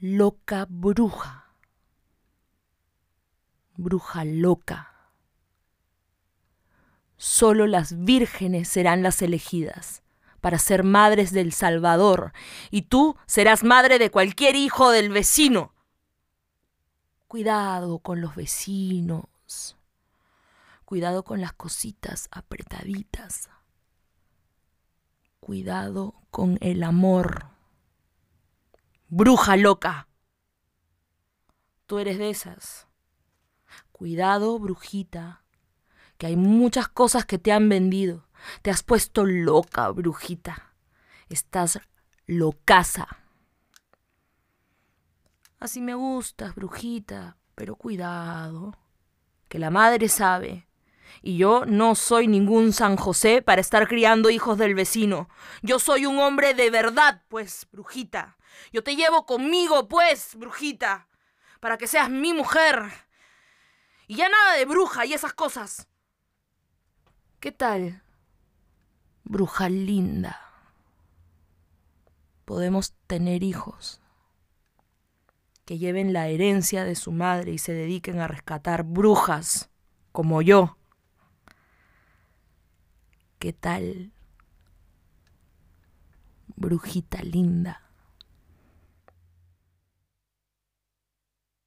loca bruja. Bruja loca. Solo las vírgenes serán las elegidas para ser madres del Salvador, y tú serás madre de cualquier hijo del vecino. Cuidado con los vecinos. Cuidado con las cositas apretaditas. Cuidado con el amor. Bruja loca. Tú eres de esas. Cuidado, brujita, que hay muchas cosas que te han vendido. Te has puesto loca, brujita. Estás locaza. Así me gustas, brujita, pero cuidado, que la madre sabe. Y yo no soy ningún San José para estar criando hijos del vecino. Yo soy un hombre de verdad, pues, brujita. Yo te llevo conmigo, pues, brujita, para que seas mi mujer. Y ya nada de bruja y esas cosas. ¿Qué tal? Bruja linda. Podemos tener hijos que lleven la herencia de su madre y se dediquen a rescatar brujas como yo. ¿Qué tal? Brujita linda.